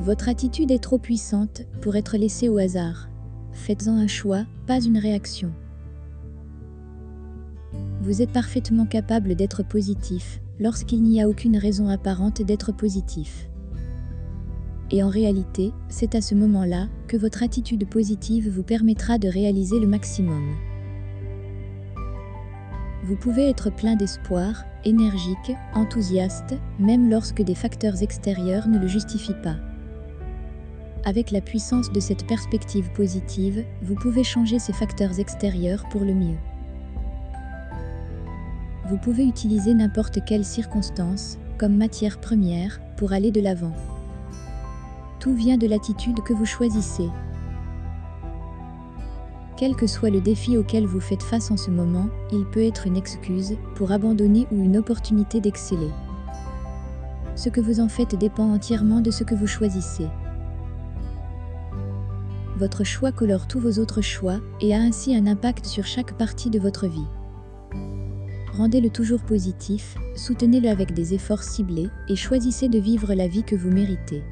Votre attitude est trop puissante pour être laissée au hasard. Faites-en un choix, pas une réaction. Vous êtes parfaitement capable d'être positif lorsqu'il n'y a aucune raison apparente d'être positif. Et en réalité, c'est à ce moment-là que votre attitude positive vous permettra de réaliser le maximum. Vous pouvez être plein d'espoir, énergique, enthousiaste, même lorsque des facteurs extérieurs ne le justifient pas. Avec la puissance de cette perspective positive, vous pouvez changer ces facteurs extérieurs pour le mieux. Vous pouvez utiliser n'importe quelle circonstance comme matière première pour aller de l'avant. Tout vient de l'attitude que vous choisissez. Quel que soit le défi auquel vous faites face en ce moment, il peut être une excuse pour abandonner ou une opportunité d'exceller. Ce que vous en faites dépend entièrement de ce que vous choisissez. Votre choix colore tous vos autres choix et a ainsi un impact sur chaque partie de votre vie. Rendez-le toujours positif, soutenez-le avec des efforts ciblés et choisissez de vivre la vie que vous méritez.